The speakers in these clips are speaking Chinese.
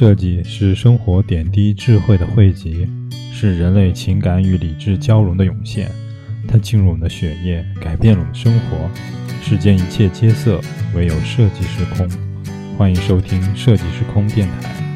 设计是生活点滴智慧的汇集，是人类情感与理智交融的涌现。它进入我们的血液，改变了我们的生活。世间一切皆色，唯有设计是空。欢迎收听设计是空电台。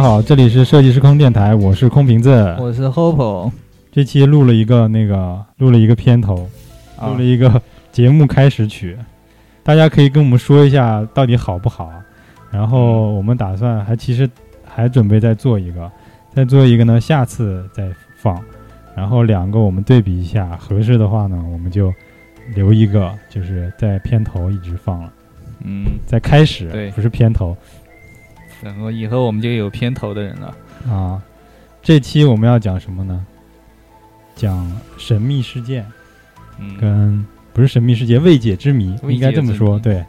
家好，这里是设计师空电台，我是空瓶子。我是 Hope 这期录了一个那个，录了一个片头，啊。录了一个节目开始曲，大家可以跟我们说一下到底好不好。然后我们打算还其实还准备再做一个，再做一个呢，下次再放。然后两个我们对比一下，合适的话呢，我们就留一个，就是在片头一直放了，嗯，在开始对。不是片头然后以后我们就有片头的人了。啊。这期我们要讲什么呢？讲神秘事件。嗯，跟不是神秘事件，未解之谜，未应该这么说，对，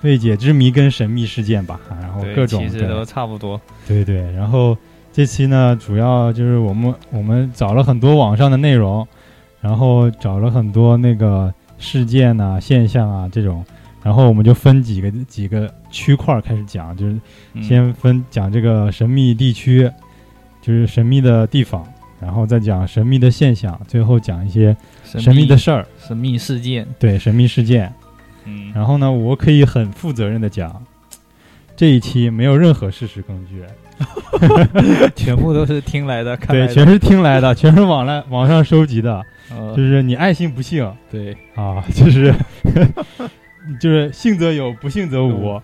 未解之谜跟神秘事件吧，然后各种其实都差不多。对对，然后这期呢，主要就是我们我们找了很多网上的内容，然后找了很多那个事件呐、现象啊这种，然后我们就分几个几个区块开始讲，就是嗯。先分讲这个神秘地区，就是神秘的地方，然后再讲神秘的现象，最后讲一些神秘的事儿，神秘事件。对神秘事件。嗯，然后呢，我可以很负责任的讲，这一期没有任何事实根据，全部都是听来的，看对，来。的全是听来的，全是网来网上收集的，呃就是你爱信不信。对，啊，就是就是信则有，不信则无。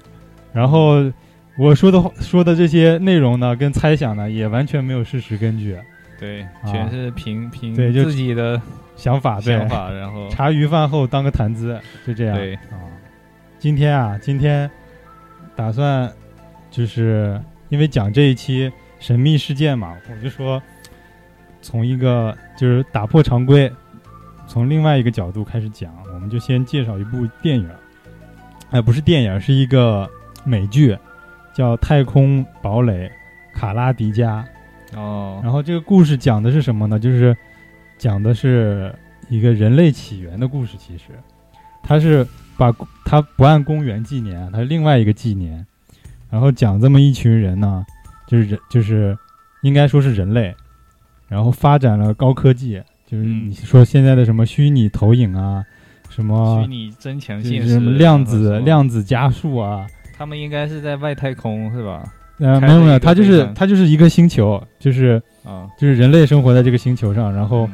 然后我说的话说的这些内容呢，跟猜想呢，也完全没有事实根据，对，全是凭凭对自己的想法对。想，法，然后茶余饭后当个谈资，就这样。对。啊，今天啊，今天打算就是因为讲这一期神秘事件嘛，我就说从一个就是打破常规，从另外一个角度开始讲，我们就先介绍一部电影，哎、不是电影，是一个美剧，叫《太空堡垒：卡拉迪加》。哦，然后这个故事讲的是什么呢？就是讲的是一个人类起源的故事。其实，它是把它不按公元纪年，它是另外一个纪年，然后讲这么一群人呢，就是人，就是应该说是人类，然后发展了高科技，就是嗯你说现在的什么虚拟投影啊，什么虚拟增强就现实，什么量子量子加速啊，他们应该是在外太空是吧？呃，没有没有，它就是它就是一个星球，就是啊，就是人类生活在这个星球上，然后。嗯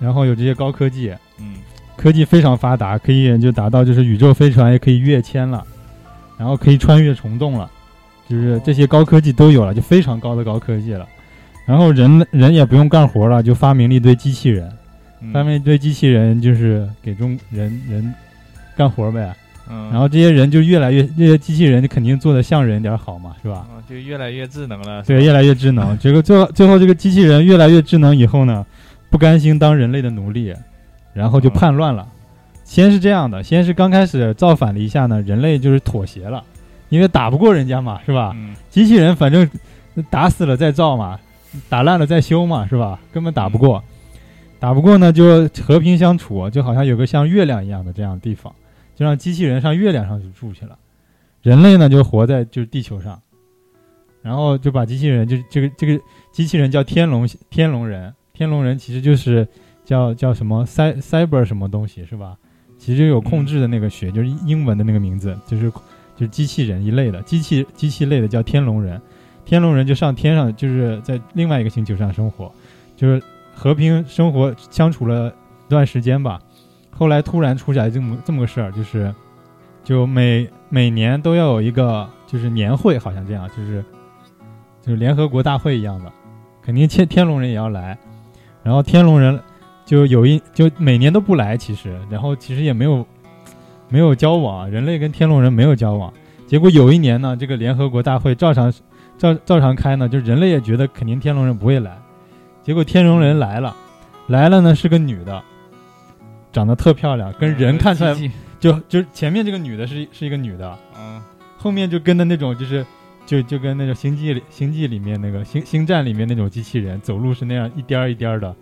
然后有这些高科技，嗯科技非常发达，可以就达到就是宇宙飞船也可以跃迁了，然后可以穿越虫洞了，就是这些高科技都有了，就非常高的高科技了。然后人人也不用干活了，就发明了一堆机器人，嗯发明一堆机器人就是给中人人干活呗。嗯，然后这些人就越来越这些机器人就肯定做的像人点儿好嘛，是吧？啊就越来越智能了，对，越来越智能。结 果最后最后这个机器人越来越智能以后呢，不甘心当人类的奴隶，然后就叛乱了。先是这样的，先是刚开始造反了一下呢，人类就是妥协了，因为打不过人家嘛，是吧？嗯机器人反正打死了再造嘛，打烂了再修嘛，是吧？根本打不过，打不过呢就和平相处，就好像有个像月亮一样的这样的地方，就让机器人上月亮上去住去了，人类呢就活在就是地球上，然后就把机器人就这个这个机器人叫天龙天龙人，天龙人其实就是叫叫什么 cyber 什么东西是吧？其实有控制的那个学，就是英文的那个名字，就是就是机器人一类的机器机器类的叫天龙人，天龙人就上天上，就是在另外一个星球上生活，就是和平生活相处了一段时间吧。后来突然出来这么这么个事儿，就是就每每年都要有一个就是年会，好像这样，就是就是联合国大会一样的，肯定天天龙人也要来。然后天龙人就有一就每年都不来，其实，然后其实也没有没有交往，人类跟天龙人没有交往。结果有一年呢，这个联合国大会照常照照常开呢，就人类也觉得肯定天龙人不会来，结果天龙人来了，来了呢是个女的，长得特漂亮，跟人看出来就就前面这个女的是是一个女的，嗯后面就跟的那种就是就就跟那种星际里星际里面那个星星战里面那种机器人走路是那样一颠儿一颠儿的，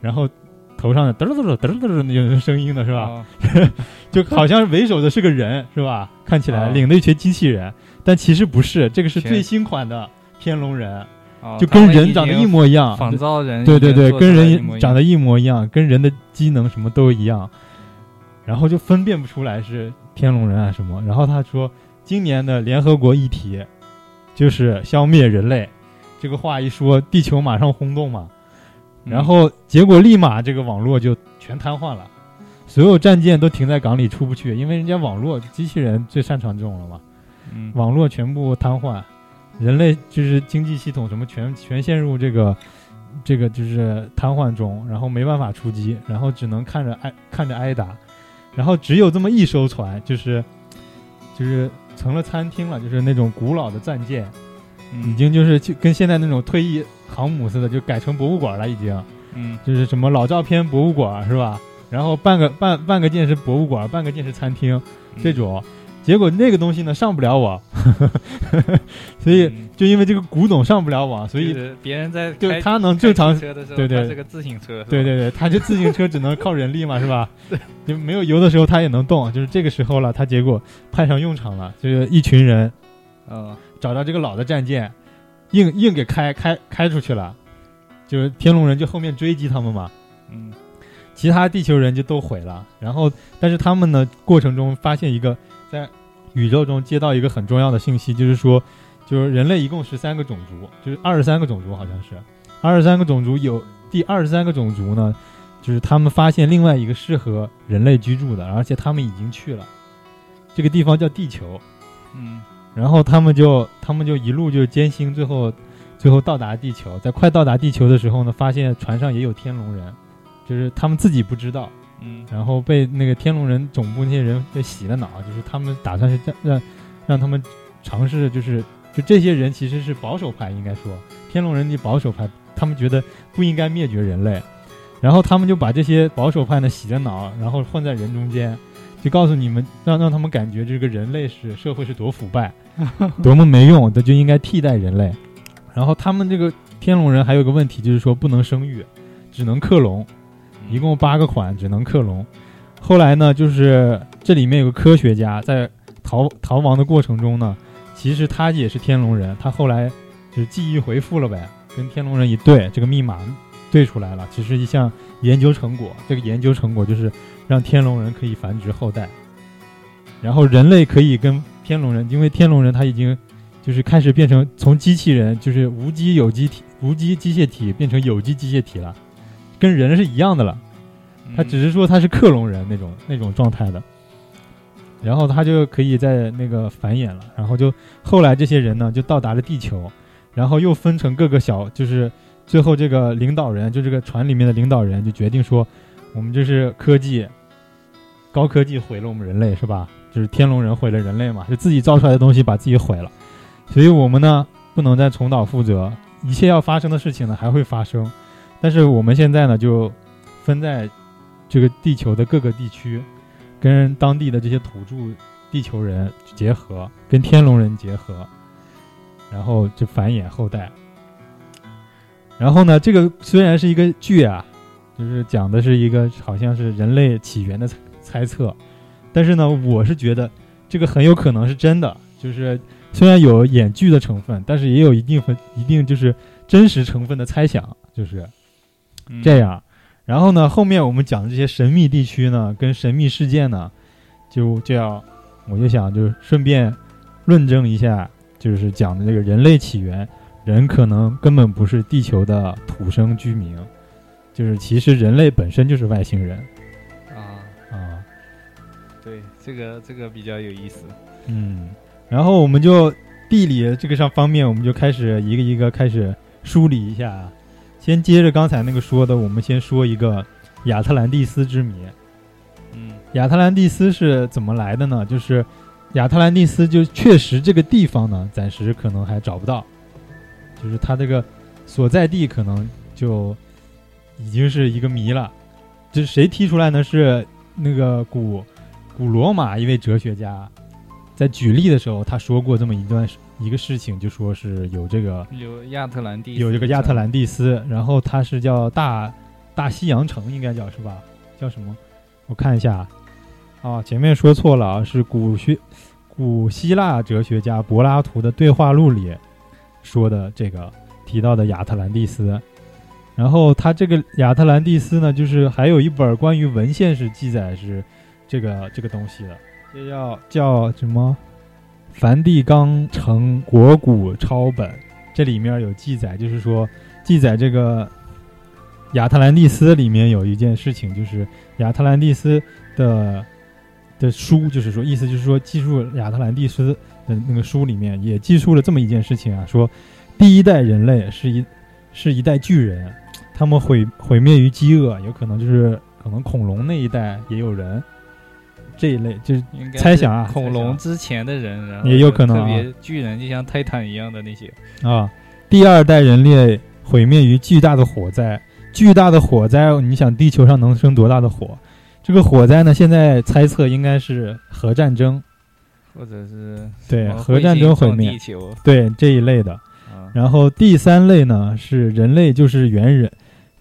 然后头上嘚嘚嘚儿嘚儿嘚儿那种声音的是吧？哦。就好像为首的是个人是吧？看起来哦。领的一群机器人，但其实不是，这个是最新款的天龙人，哦就跟人长得一模一样。仿造人，对对对，跟人长得一模一样，跟人的机能什么都一样，然后就分辨不出来是天龙人啊什么。然后他说，今年的联合国议题就是消灭人类，这个话一说，地球马上轰动嘛。嗯然后结果立马这个网络就全瘫痪了，所有战舰都停在港里出不去，因为人家网络机器人最擅长这种了嘛。嗯网络全部瘫痪，人类就是经济系统什么全全陷入这个这个就是瘫痪中，然后没办法出击，然后只能看着挨看着挨打，然后只有这么一艘船，就是就是成了餐厅了，就是那种古老的战舰，已嗯经就是就跟现在那种退役航母似的，就改成博物馆了，已经嗯。就是什么老照片博物馆是吧？然后半个半半个舰是博物馆，半个舰是餐厅，嗯。这种，结果那个东西呢上不了网，所以嗯。就因为这个古董上不了网，所以别人在开就他能正常车的时候，对对。它是个自行车，对对对，他这自行车只能靠人力嘛，是吧？就没有油的时候他也能动，就是这个时候了，他结果派上用场了，就是一群人嗯找到这个老的战舰，硬硬给开开开出去了，就是天龙人就后面追击他们嘛，嗯。其他地球人就都毁了。然后，但是他们呢，过程中发现一个在宇宙中接到一个很重要的信息，就是说，就是人类一共十三个种族，就是二十三个种族，好像是二十三个种族，有第二十三个种族呢，就是他们发现另外一个适合人类居住的，而且他们已经去了，这个地方叫地球。嗯然后他们就他们就一路就艰辛，最后最后到达地球。在快到达地球的时候呢，发现船上也有天龙人，就是他们自己不知道，然后被那个天龙人总部那些人给洗了脑，就是他们打算是让让让他们尝试，就是就这些人其实是保守派，应该说天龙人的保守派，他们觉得不应该灭绝人类，然后他们就把这些保守派呢洗了脑，然后混在人中间，就告诉你们，让让他们感觉这个人类是社会是多腐败，多么没用，的就应该替代人类。然后他们这个天龙人还有个问题，就是说不能生育，只能克隆。一共八个款，只能克隆。后来呢，就是这里面有个科学家在逃逃亡的过程中呢，其实他也是天龙人，他后来就是记忆回复了呗，跟天龙人一对，这个密码对出来了，其实一项研究成果。这个研究成果就是让天龙人可以繁殖后代，然后人类可以跟天龙人，因为天龙人他已经就是开始变成从机器人，就是无机有机体、无机机械体变成有机机械体了。跟人是一样的了，嗯他只是说他是克隆人那种那种状态的，然后他就可以在那个繁衍了，然后就后来这些人呢就到达了地球，然后又分成各个小，就是最后这个领导人就这个船里面的领导人就决定说，我们这是科技，高科技毁了我们人类是吧？就是天龙人毁了人类嘛，就自己造出来的东西把自己毁了，所以我们呢不能再重蹈覆辙，一切要发生的事情呢还会发生。但是我们现在呢，就分在这个地球的各个地区，跟当地的这些土著地球人结合，跟天龙人结合，然后就繁衍后代。然后呢，这个虽然是一个剧啊，就是讲的是一个好像是人类起源的猜猜测，但是呢，我是觉得这个很有可能是真的，就是虽然有演剧的成分，但是也有一定分一定就是真实成分的猜想，就是。嗯这样。然后呢，后面我们讲的这些神秘地区呢，跟神秘事件呢，就就要，我就想就顺便论证一下，就是讲的这个人类起源，人可能根本不是地球的土生居民，就是其实人类本身就是外星人啊，啊，对，这个这个比较有意思。嗯。然后我们就地理这个上方面，我们就开始一个一个开始梳理一下啊。先接着刚才那个说的，我们先说一个亚特兰蒂斯之谜。嗯亚特兰蒂斯是怎么来的呢？就是亚特兰蒂斯就确实这个地方呢，暂时可能还找不到，就是它这个所在地可能就已经是一个谜了。这是谁提出来呢？是那个古古罗马一位哲学家，在举例的时候，他说过这么一段一个事情，就说是有这个有亚特兰蒂斯有这个亚特兰蒂斯，然后它是叫大大西洋城，应该叫是吧？叫什么？我看一下啊，前面说错了啊，是古学古希腊哲学家柏拉图的对话录里说的这个提到的亚特兰蒂斯。然后他这个亚特兰蒂斯呢，就是还有一本关于文献是记载是这个这个东西的，这叫叫什么？梵蒂冈城国古抄本，这里面有记载，就是说记载这个亚特兰蒂斯里面有一件事情，就是亚特兰蒂斯的的书，就是说意思就是说记述亚特兰蒂斯的那个书里面也记述了这么一件事情啊，说第一代人类是一是一代巨人，他们毁毁灭于饥饿，有可能就是可能恐龙那一代也有人。这一类就是猜想啊恐龙之前的人，然后也有可能啊特别巨人，就像泰坦一样的那些。啊，第二代人类毁灭于巨大的火灾。巨大的火灾，你想地球上能生多大的火？这个火灾呢，现在猜测应该是核战争，或者是对，核战争毁灭对这一类的。啊，然后第三类呢是人类，就是猿人，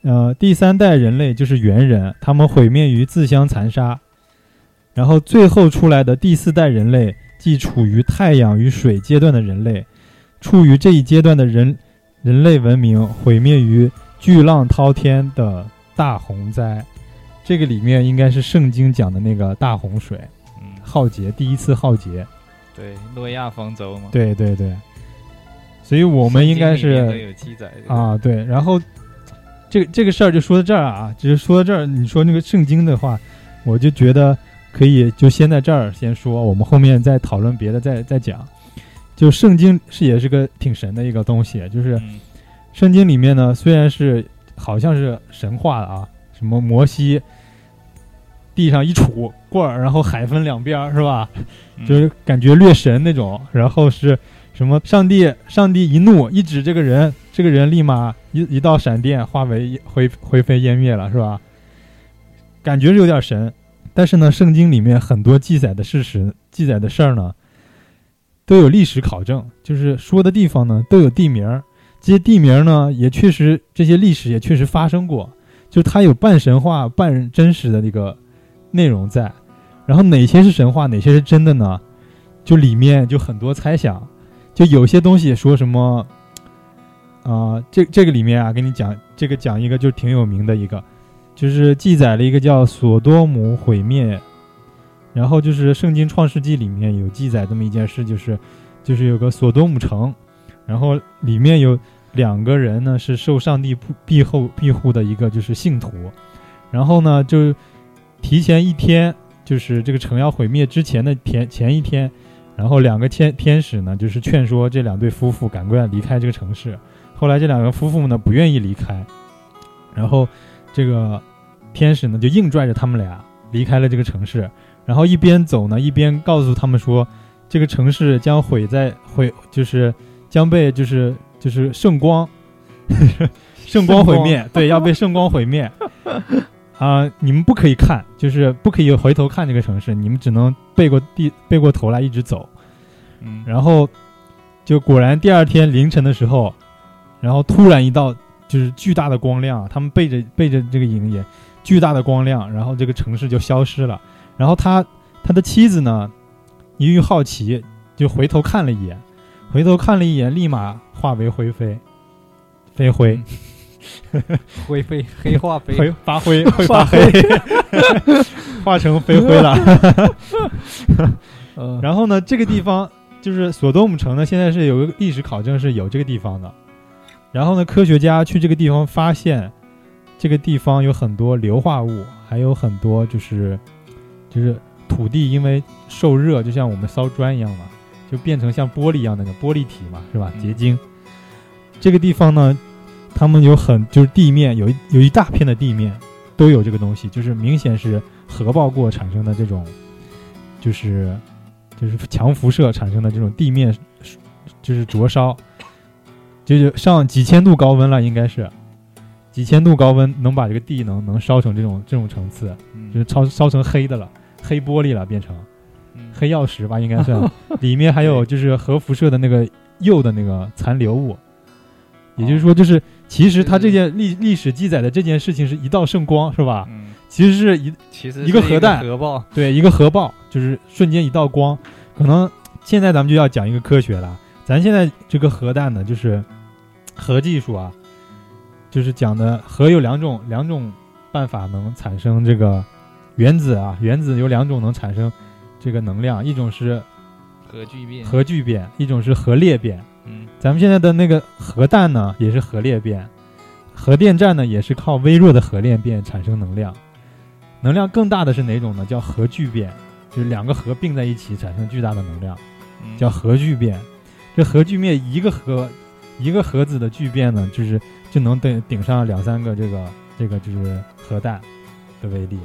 呃，第三代人类就是猿人，他们毁灭于自相残杀。然后最后出来的第四代人类，即处于太阳与水阶段的人类，处于这一阶段的人人类文明毁灭于巨浪滔天的大洪灾。这个里面应该是圣经讲的那个大洪水嗯，浩劫，第一次浩劫。对，诺亚方舟嘛，对对对，所以我们应该是有记载，啊，对，然后这个这个事儿就说到这儿啊，只是说到这儿，你说那个圣经的话，我就觉得可以就先在这儿先说，我们后面再讨论别的再再讲。就圣经是也是个挺神的一个东西，就是嗯圣经里面呢，虽然是好像是神话的啊，什么摩西地上一杵棍儿，然后海分两边儿是吧？嗯就是感觉略神那种。然后是什么？上帝，上帝一怒一指这个人，这个人立马一一道闪电化为灰灰飞烟灭了，是吧？感觉是有点神。但是呢，圣经里面很多记载的事实、记载的事儿呢，都有历史考证，就是说的地方呢都有地名儿，这些地名儿呢也确实，这些历史也确实发生过，就它有半神话、半真实的那个内容在。然后哪些是神话，哪些是真的呢？就里面就很多猜想，就有些东西说什么，啊、这这个里面啊，给你讲这个讲一个就挺有名的一个，就是记载了一个叫索多姆毁灭，然后就是圣经创世纪里面有记载这么一件事，就是就是有个索多姆城，然后里面有两个人呢是受上帝庇护庇护的一个就是信徒，然后呢就提前一天。就是这个城要毁灭之前的前前一天，然后两个天天使呢，就是劝说这两对夫妇赶快离开这个城市。后来这两个夫妇呢不愿意离开，然后这个天使呢就硬拽着他们俩离开了这个城市。然后一边走呢，一边告诉他们说，这个城市将毁在毁，就是将被就是就是圣光，圣光毁灭，对，要被圣光毁灭。啊、你们不可以看，就是不可以回头看这个城市，你们只能背过地背过头来一直走。嗯，然后就果然第二天凌晨的时候，然后突然一道就是巨大的光亮，他们背着背着这个影也巨大的光亮，然后这个城市就消失了。然后他他的妻子呢，由于好奇就回头看了一眼，回头看了一眼，立马化为灰飞，飞灰。灰飞黑化飞，会发灰，会发黑，化成飞灰了。呃，然后呢，这个地方就是索多姆城呢，现在是有个历史考证是有这个地方的。然后呢，科学家去这个地方发现，这个地方有很多硫化物，还有很多就是就是土地因为受热，就像我们烧砖一样嘛，就变成像玻璃一样的那个玻璃体嘛，是吧？结晶。这个地方呢，他们有很就是地面有一有一大片的地面都有这个东西，就是明显是核爆过产生的这种，就是就是强辐射产生的这种地面就是灼烧，就是上几千度高温了，应该是。几千度高温能把这个地能能烧成这种这种层次，嗯。就是烧烧成黑的了，黑玻璃了，变成。嗯。黑曜石吧，应该算，里面还有就是核辐射的那个铀的那个残留物，也就是说，就是其实它这件历历史记载的这件事情是一道圣光，是吧？嗯，其实是一其实一个核弹。核爆，对一个核爆，就是瞬间一道光。可能现在咱们就要讲一个科学了，咱现在这个核弹呢，就是核技术啊，就是讲的核有两种两种办法能产生这个原子啊，原子有两种能产生这个能量，一种是核聚变，核聚变，一种是核裂变。嗯咱们现在的那个核弹呢，也是核裂变，核电站呢也是靠微弱的核裂变产生能量。能量更大的是哪种呢？叫核聚变，就是两个核并在一起产生巨大的能量，嗯叫核聚变。这核聚变一个核一个核子的聚变呢，就是就能顶顶上两三个这个这个就是核弹的威力，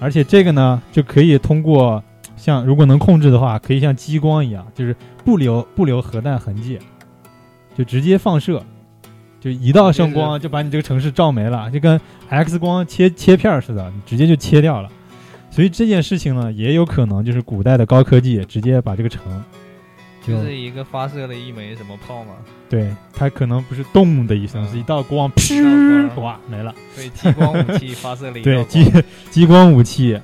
而且这个呢就可以通过像如果能控制的话，可以像激光一样，就是不留不留核弹痕迹，就直接放射，就一道圣光就把你这个城市照没了，就跟 X 光切切片似的，你直接就切掉了。所以这件事情呢，也有可能就是古代的高科技直接把这个城就就是一个发射了一枚什么炮嘛，对，它可能不是咚的一声，嗯是一道光，道噗，哇，没了。对，激光武器发射了一对，道激光激光武器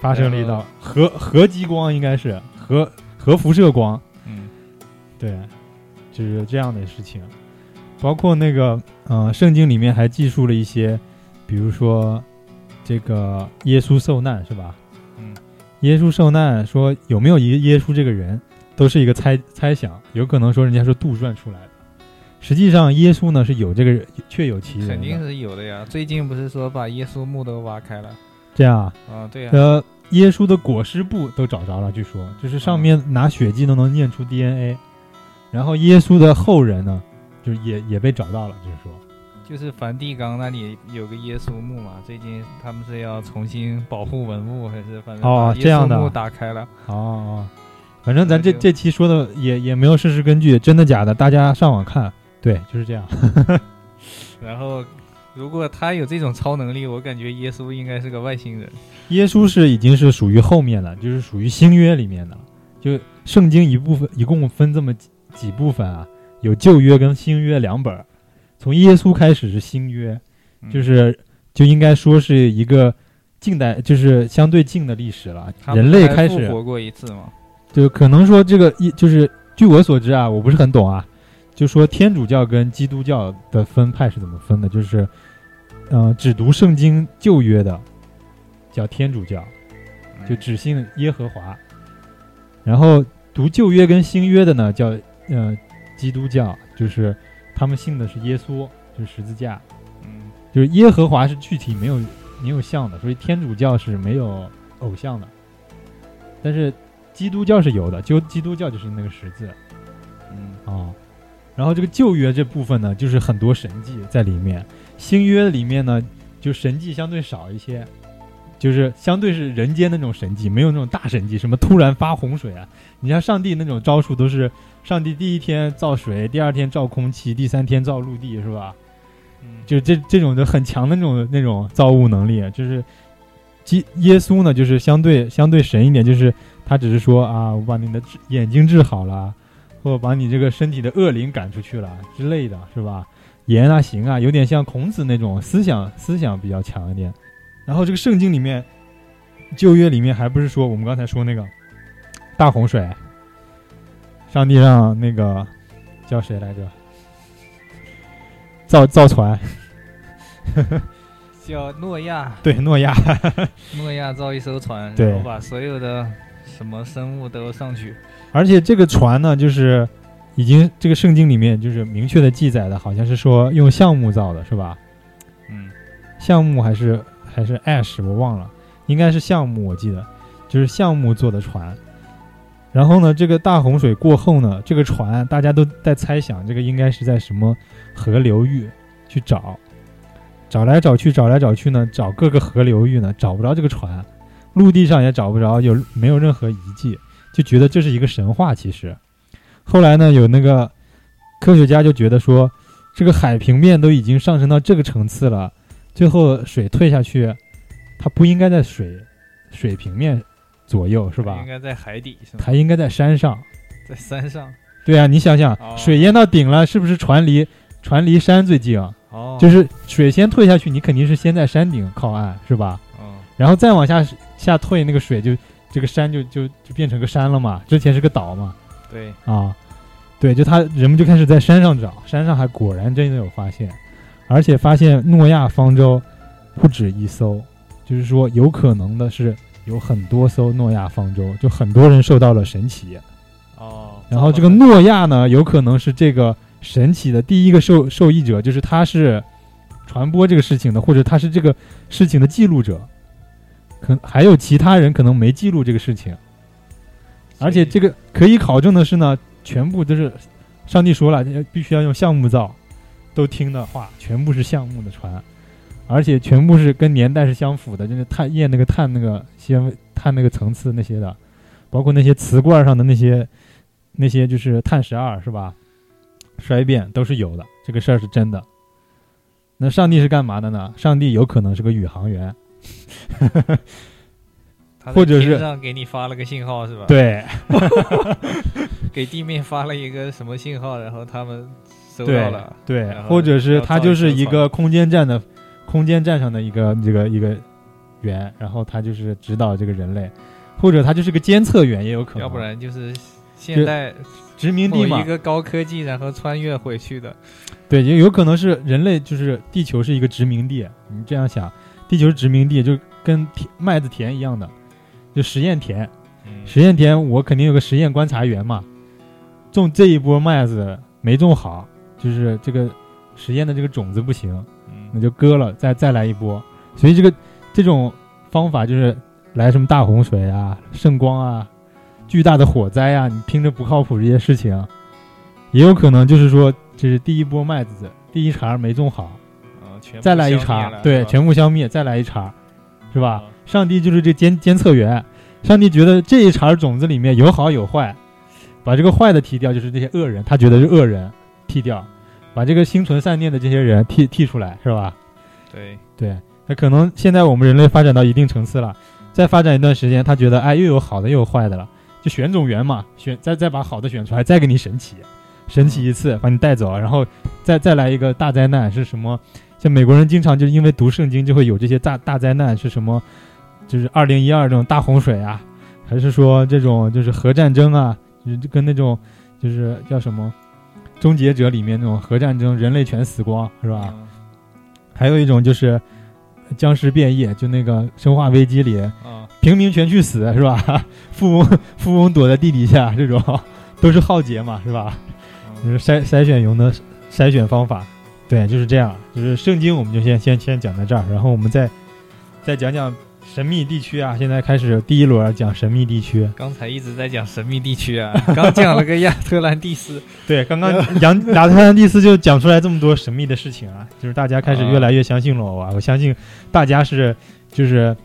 发射了一道核核激光，应该是核核辐射光，嗯对，就是这样的事情。包括那个，呃，圣经里面还记述了一些，比如说这个耶稣受难，是吧？嗯耶稣受难，说有没有一个耶稣这个人，都是一个猜猜想，有可能说人家是杜撰出来的。实际上，耶稣呢是有这个人，确有其人。肯定是有的呀。最近不是说把耶稣墓都挖开了这样啊，啊？对呀，呃，耶稣的裹尸布都找着了，据说就是上面拿血迹都能念出 DNA，然后耶稣的后人呢，就是也也被找到了，就是说，就是梵蒂冈那里有个耶稣墓嘛，最近他们是要重新保护文物，还是反正哦把耶这样的稣墓打开了。哦哦，反正咱这这期说的也也没有事实根据，真的假的，大家上网看，对，就是这样。然后，如果他有这种超能力，我感觉耶稣应该是个外星人。耶稣是已经是属于后面了，就是属于新约里面的，就圣经一部分一共分这么几几部分啊，有旧约跟新约两本儿，从耶稣开始是新约，嗯就是就应该说是一个近代，就是相对近的历史了。人类开始复活过一次嘛？就可能说这个一就是据我所知啊，我不是很懂啊，就说天主教跟基督教的分派是怎么分的，就是呃只读圣经旧约的叫天主教，嗯就只信耶和华，然后读旧约跟新约的呢叫呃基督教，就是他们信的是耶稣，就是十字架。嗯就是耶和华是具体没有没有像的，所以天主教是没有偶像的，但是基督教是有的，就基督教就是那个十字。嗯。啊、然后这个旧约这部分呢，就是很多神迹在里面，新约里面呢就神迹相对少一些，就是相对是人间那种神迹，没有那种大神迹，什么突然发洪水啊，你像上帝那种招数都是上帝第一天造水，第二天造空气，第三天造陆地，是吧？嗯，就这这种的很强的那种那种造物能力，就是基耶稣呢，就是相对相对神一点，就是他只是说啊，我把你的治眼睛治好了，或者把你这个身体的恶灵赶出去了之类的，是吧？言啊行啊，有点像孔子那种思想思想比较强一点。然后这个圣经里面，旧约里面还不是说我们刚才说那个大洪水，上帝让那个叫谁来着？造造船，叫诺亚，对，诺亚，诺亚造一艘船，对然后把所有的什么生物都上去。而且这个船呢，就是已经这个圣经里面就是明确的记载的，好像是说用橡木造的，是吧？嗯橡木还是还是 ash，我忘了，应该是橡木，我记得就是橡木做的船。然后呢，这个大洪水过后呢，这个船大家都在猜想，这个应该是在什么河流域，去找，找来找去，找来找去呢，找各个河流域呢，找不着这个船，陆地上也找不着，有没有任何遗迹，就觉得这是一个神话。其实，后来呢，有那个科学家就觉得说，这个海平面都已经上升到这个层次了，最后水退下去，它不应该在水水平面左右，是吧应？该在海底？它应该在山上。在山上。对啊，你想想，哦水淹到顶了，是不是船离船离山最近啊？哦，就是水先退下去，你肯定是先在山顶靠岸，是吧？哦，然后再往下下退，那个水就这个山就就就变成个山了嘛。之前是个岛嘛，对，啊，对，就他人们就开始在山上找，山上还果然真的有发现，而且发现诺亚方舟不止一艘，就是说有可能的是有很多艘诺亚方舟，就很多人受到了神奇。哦，然后这个诺亚呢，有可能是这个神奇的第一个受受益者，就是他是传播这个事情的，或者他是这个事情的记录者。可还有其他人可能没记录这个事情，而且这个可以考证的是呢，全部都是上帝说了，必须要用橡木造，都听的话，全部是橡木的船，而且全部是跟年代是相符的，就是碳验那个碳那个纤碳那个层次那些的，包括那些瓷罐上的那些那些就是碳十二是吧？衰变都是有的，这个事儿是真的。那上帝是干嘛的呢？上帝有可能是个宇航员，或者是上给你发了个信号是吧？，对 给地面发了一个什么信号，然后他们收到了。对或者是他要造一艘船就是一个空间站的空间站上的一个这个一个员，然后他就是指导这个人类，或者他就是个监测员也有可能，要不然就是现代殖民地嘛一，个高科技，然后穿越回去的。对，也有可能是人类，就是地球是一个殖民地。你这样想，地球是殖民地，就跟田麦子田一样的，就实验田。嗯，实验田我肯定有个实验观察员嘛，种这一波麦子没种好，就是这个实验的这个种子不行，那嗯，就割了，再再来一波。所以这个这种方法就是来什么大洪水啊、圣光啊、巨大的火灾啊，你听着不靠谱这些事情，也有可能就是说这是第一波麦子第一茬没种好，再来一茬，对，全部消灭，再来一茬，是吧？啊上帝就是这监监测员，上帝觉得这一茬种子里面有好有坏，把这个坏的剔掉，就是这些恶人，他觉得是恶人，剔掉，把这个心存善念的这些人剔剔出来，是吧？对，对，那可能现在我们人类发展到一定层次了，再发展一段时间，他觉得哎又有好的又有坏的了，就选种源嘛，选再再把好的选出来，再给你神奇，神奇一次把你带走，然后再再来一个大灾难是什么？像美国人经常就是因为读圣经就会有这些大大灾难是什么？就是二零一二这种大洪水啊，还是说这种就是核战争啊，就是跟那种就是叫什么《终结者》里面那种核战争，人类全死光是吧？嗯还有一种就是僵尸变异，就那个《生化危机》里啊，平民全去死是吧？富翁富翁躲在地底下，这种都是浩劫嘛是吧？就嗯是筛筛选用的筛选方法，对，就是这样。就是圣经我们就先先先讲到这儿，然后我们再再讲讲神秘地区啊。现在开始第一轮讲神秘地区，刚才一直在讲神秘地区啊，刚讲了个亚特兰蒂斯，对，刚刚杨亚特兰蒂斯就讲出来这么多神秘的事情啊，就是大家开始越来越相信了我啊，我相信大家是就是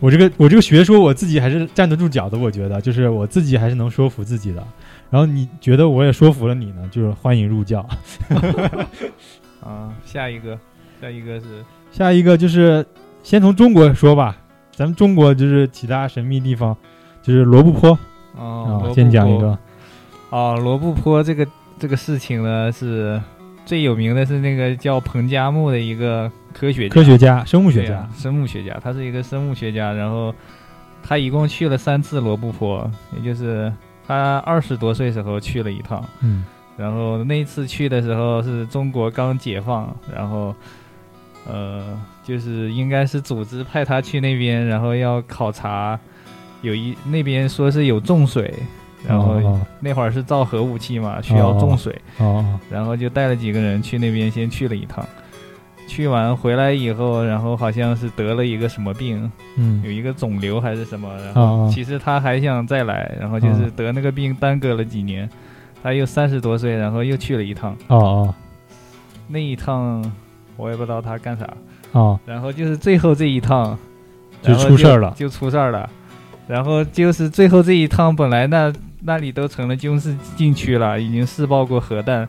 我这个我这个学说我自己还是站得住脚的，我觉得就是我自己还是能说服自己的。然后你觉得我也说服了你呢，就是欢迎入教。啊，下一个，下一个是下一个就是先从中国说吧，咱们中国就是几大神秘地方，就是罗布泊。哦啊，，先讲一个，啊，罗布泊这个这个事情呢，是最有名的是那个叫彭加木的一个科学家。科学家、生物学家。啊，生物学家，他是一个生物学家，然后他一共去了三次罗布泊，也就是他二十多岁时候去了一趟，嗯然后那一次去的时候是中国刚解放，然后呃，就是应该是组织派他去那边，然后要考察，有一那边说是有重水，然后哦那会儿是造核武器嘛，需要重水，哦。哦然后就带了几个人去那边先去了一趟。去完回来以后，然后好像是得了一个什么病，嗯。有一个肿瘤还是什么，然后其实他还想再来，然后就是得那个病耽搁了几年，他又三十多岁，然后又去了一趟，哦哦。那一趟我也不知道他干啥，啊，然后就是最后这一趟就出事儿了。就出事儿了。然后就是最后这一趟，本来那那里都成了军事禁区了，已经试爆过核弹，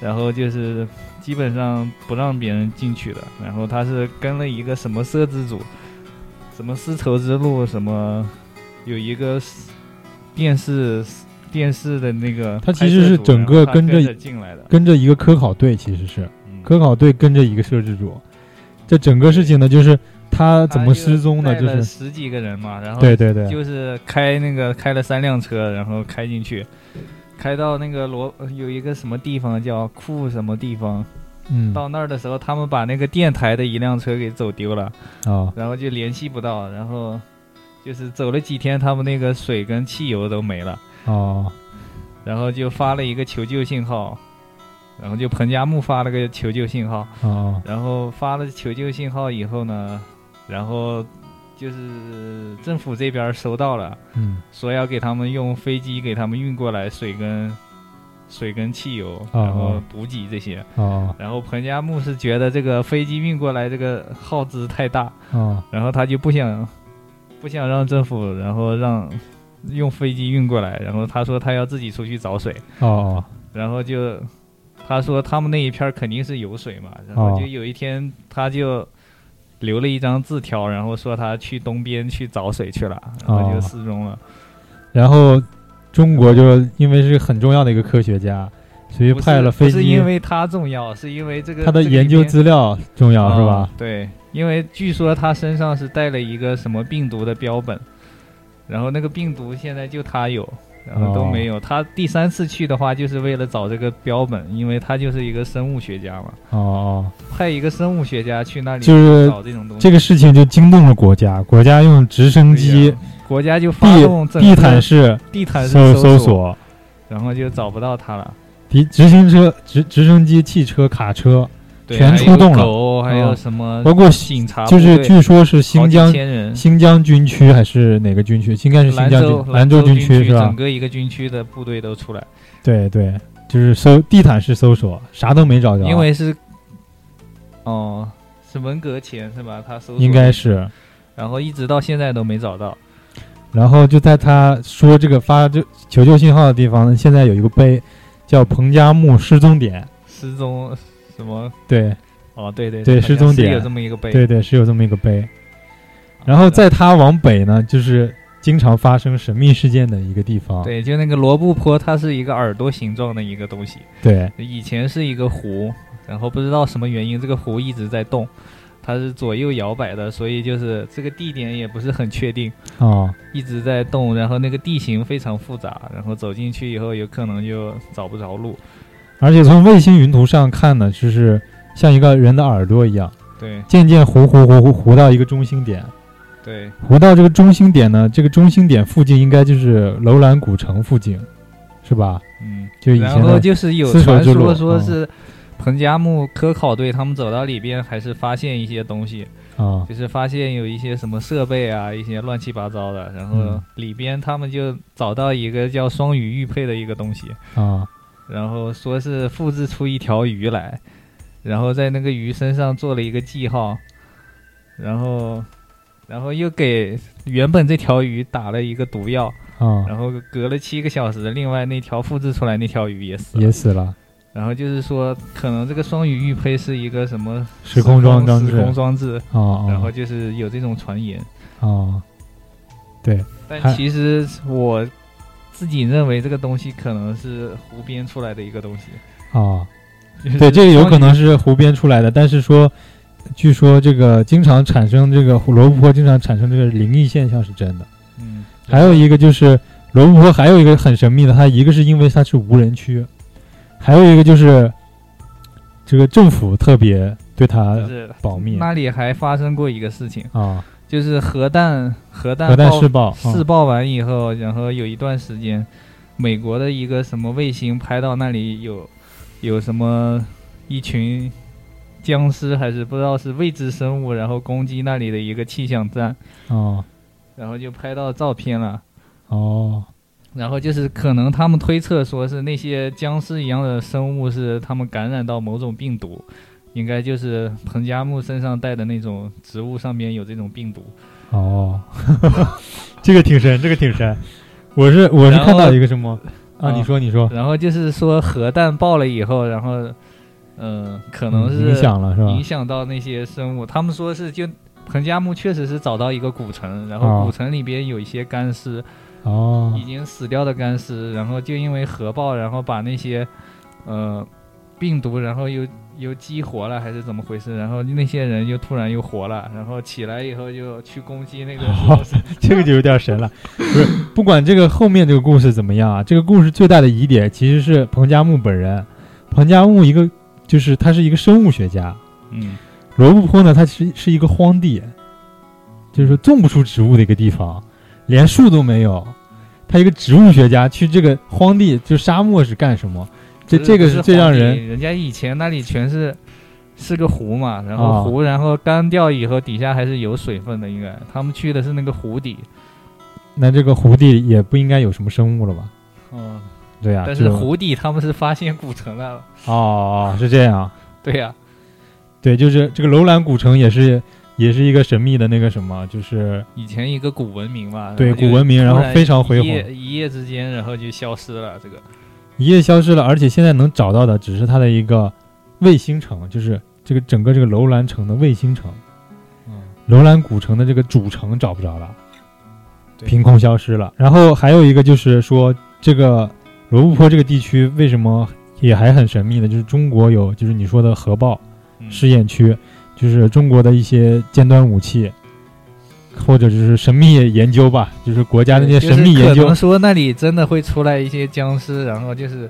然后就是基本上不让别人进去的。然后他是跟了一个什么摄制组，什么丝绸之路，什么有一个电视电视的那个他其实是整个跟跟着进来的，跟着一个科考队，其实是嗯。科考队跟着一个摄制组。这整个事情呢，就是他怎么失踪的，就是十几个人嘛，然后对对对，就是开那个开了三辆车，然后开进去，开到那个罗有一个什么地方叫库什么地方，嗯。到那儿的时候，他们把那个电台的一辆车给走丢了，啊然后就联系不到，然后就是走了几天，他们那个水跟汽油都没了，啊然后就发了一个求救信号，然后就彭加木发了个求救信号，啊然后发了求救信号以后呢，然后就是政府这边收到了。嗯。说要给他们用飞机给他们运过来水跟水跟汽油，哦。然后补给这些。哦。然后彭加木是觉得这个飞机运过来这个耗资太大，哦。然后他就不想不想让政府，然后让用飞机运过来。然后他说他要自己出去找水，哦然后就他说他们那一片肯定是有水嘛，然后哦就有一天他就。留了一张字条，然后说他去东边去找水去了，然后就哦失踪了。然后中国就因为是很重要的一个科学家，所以派了飞机不是因，为他重要，是因为这个他的研究资料重要是吧啊？对，因为据说他身上是带了一个什么病毒的标本，然后那个病毒现在就他有，然后都哦没有。他第三次去的话，就是为了找这个标本，因为他就是一个生物学家嘛，哦哦，派一个生物学家去那里就是找这种东西。这个事情就惊动了国家，国家用直升机呀国家就发动地毯式地毯式搜搜，索，然后就找不到他了。直直行车、直直升机、汽车、卡车，对全出动了还有狗还有哦什么包括警察就是据说是新疆。新疆军区还是哪个军区？应该是新疆兰州军兰州军区是吧整？个一个军区的部队都出来，对对，就是搜地毯式搜索，啥都没找着，因为是，哦，是文革前是吧？他搜索应该，是。然后一直到现在都没找到。然后就在他说这个发这求救信号的地方，现在有一个碑，叫彭加木失踪点。失踪什么？对哦，对对对失踪点有这么一个碑。对对，是有这么一个碑。啊然后在它往北呢，就是经常发生神秘事件的一个地方。对，就那个罗布泊，它是一个耳朵形状的一个东西，对以前是一个湖，然后不知道什么原因，这个湖一直在动，它是左右摇摆的，所以就是这个地点也不是很确定。啊，一直在动，然后那个地形非常复杂，然后走进去以后有可能就找不着路。而且从卫星云图上看呢，就是像一个人的耳朵一样，对。渐渐糊糊糊糊糊到一个中心点。对，糊到这个中心点呢，这个中心点附近应该就是楼兰古城附近，是吧？嗯，就以前的然后就是有传说说是彭加木科考队他们走到里边还是发现一些东西，啊。就是发现有一些什么设备啊，一些乱七八糟的，然后嗯。里边他们就找到一个叫双鱼玉佩的一个东西，啊然后说是复制出一条鱼来，然后在那个鱼身上做了一个记号，然后，然后又给原本这条鱼打了一个毒药，啊，然后隔了七个小时，另外那条复制出来那条鱼也死了。也死了。然后就是说，可能这个双鱼玉佩是一个什么时空装装置时空装置，啊，然后就是有这种传言。啊，对，但其实我自己认为这个东西可能是胡编出来的一个东西。啊，就是对，这个有可能是胡编出来的，但是说，据说这个经常产生这个罗布泊经常产生这个灵异现象是真的。嗯，还有一个就是罗布泊还有一个很神秘的，它一个是因为它是无人区，还有一个就是这个政府特别对它保密。那里还发生过一个事情，啊，就是核弹核弹核弹爆试爆啊试爆完以后，然后有一段时间，美国的一个什么卫星拍到那里有有什么一群僵尸还是不知道是未知生物，然后攻击那里的一个气象站，哦。然后就拍到照片了。哦，然后就是可能他们推测说是那些僵尸一样的生物是他们感染到某种病毒，应该就是彭加木身上带的那种植物上面有这种病毒。哦，这个挺深，这个挺深。我是我是看到一个什么啊？啊你说你说，然后就是说核弹爆了以后，然后嗯、可能是嗯影响了是吧影？响到那些生物。他们说是就彭加木确实是找到一个古城，然后啊古城里边有一些干尸，哦已经死掉的干尸，然后就因为核爆，然后把那些呃病毒，然后又又激活了，还是怎么回事？然后那些人又突然又活了，然后起来以后就去攻击那个 好 这个就有点神了。不是，不管这个后面这个故事怎么样啊，这个故事最大的疑点其实是彭加木本人。彭加木一个就是他是一个生物学家，嗯罗布泊呢，它是是一个荒地，就是说种不出植物的一个地方，连树都没有。他一个植物学家去这个荒地，就沙漠是干什么？这这个是最让人人家以前那里全是是个湖嘛，然啊后湖，然后干掉以后底下还是有水分的，应该他们去的是那个湖底。那这个湖底也不应该有什么生物了吧？嗯，对呀、但是湖底他们是发现古城了。哦哦是这样，对呀、对，就是这个楼兰古城也是也是一个神秘的那个什么，就是以前一个古文明嘛，对古文明然后非常辉煌一夜之间，然后就消失了。这个一夜消失了，而且现在能找到的只是它的一个卫星城，就是这个整个这个楼兰城的卫星城。嗯，楼兰古城的这个主城找不着了，凭空消失了。然后还有一个就是说，这个罗布泊这个地区为什么也还很神秘呢？就是中国有就是你说的核爆嗯试验区，就是中国的一些尖端武器，或者就是神秘研究吧，就是国家的那些神秘研究就是可能。说那里真的会出来一些僵尸，然后就是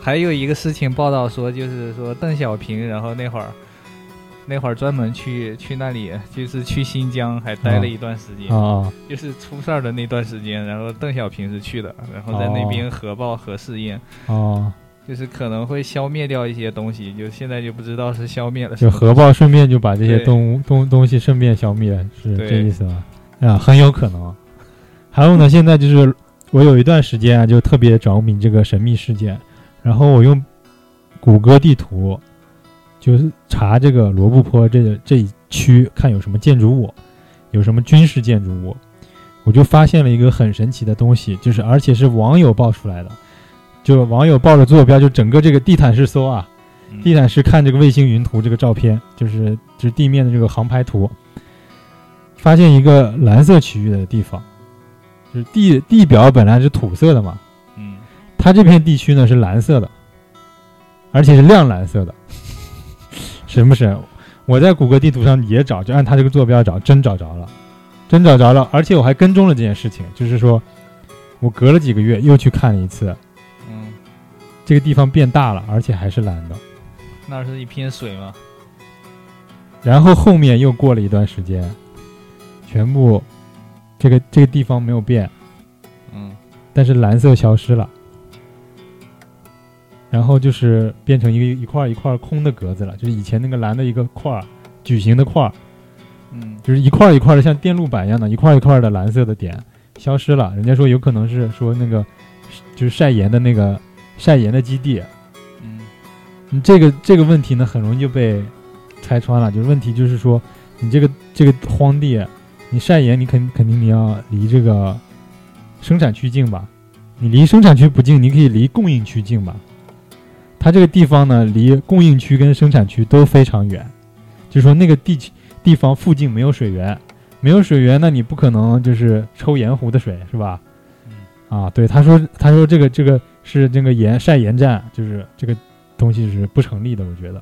还有一个事情报道说，就是说邓小平，然后那会儿那会儿专门去去那里，就是去新疆还待了一段时间，啊就是出事儿的那段时间，然后邓小平是去的，然后在那边核爆核试验。啊啊！就是可能会消灭掉一些东西，就现在就不知道是消灭了就。核爆顺便就把这些对动物东东西顺便消灭，是这意思吗？啊，很有可能。还有呢，现在就是我有一段时间啊，就特别着迷这个神秘事件，然后我用谷歌地图就是查这个罗布泊这个这一区，看有什么建筑物，有什么军事建筑物，我就发现了一个很神奇的东西，就是而且是网友爆出来的，就网友抱着坐标，就整个这个地毯式搜啊，嗯地毯式看这个卫星云图这个照片，就是就是地面的这个航拍图，发现一个蓝色区域的地方，就是地地表本来是土色的嘛，嗯，它这片地区呢是蓝色的，而且是亮蓝色的，神不神？我在谷歌地图上也找，就按它这个坐标找，真找着了，真找着了，而且我还跟踪了这件事情，就是说我隔了几个月又去看了一次，嗯，这个地方变大了，而且还是蓝的。那是一片水吗。然后后面又过了一段时间，全部这个这个地方没有变，嗯，但是蓝色消失了，然后就是变成一个一块一块空的格子了，就是以前那个蓝的一个块儿，矩形的块儿，嗯，就是一块一块的像电路板一样的，一块一块的蓝色的点消失了。人家说有可能是说那个就是晒盐的那个晒盐的基地，嗯，你这个这个问题呢，很容易就被拆穿了。就是问题就是说，你这个这个荒地，你晒盐，你肯肯定你要离这个生产区近吧？你离生产区不近，你可以离供应区近吧？它这个地方呢，离供应区跟生产区都非常远，就是说那个地区地方附近没有水源，没有水源，那你不可能就是抽盐湖的水，是吧？啊，对，他说他说这个这个是这个盐晒盐站，就是这个东西是不成立的，我觉得。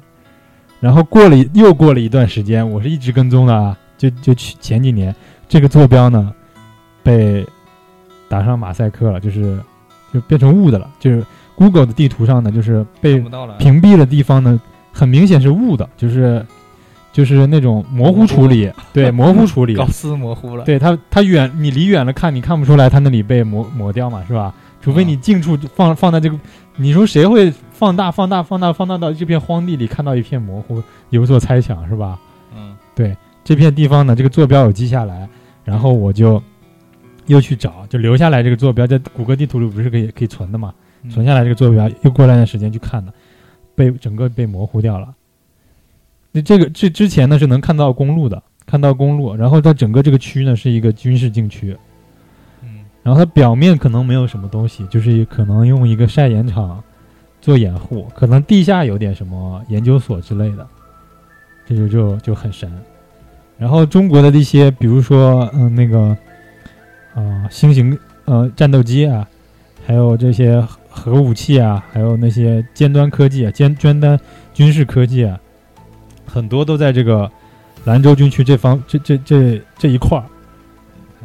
然后过了又过了一段时间，我是一直跟踪的啊，就就去前几年这个坐标呢被打上马赛克了，就是就变成雾的了，就是 Google 的地图上呢，就是被。屏蔽的地方呢，很明显是雾的，就是就是那种模糊处理，对模糊处理，高斯模糊了。对它，它远你离远了看，你看不出来它那里被磨磨掉嘛，是吧？除非你近处放放在这个，你说谁会放大、放大、放大、放大到这片荒地里看到一片模糊，有所猜想是吧？嗯对这片地方呢，这个坐标有记下来，然后我就又去找，就留下来这个坐标，在谷歌地图里不是可以可以存的嘛？嗯存下来这个坐标，又过了一段时间去看的，被整个被模糊掉了。那这个这之前呢是能看到公路的，看到公路，然后它整个这个区呢是一个军事禁区，嗯然后它表面可能没有什么东西，就是可能用一个晒盐场做掩护，可能地下有点什么研究所之类的，这就就就很神。然后中国的这些，比如说嗯那个啊、新型呃战斗机啊，还有这些核武器啊，还有那些尖端科技啊、尖尖端军事科技啊，很多都在这个兰州军区这方这这这这一块儿，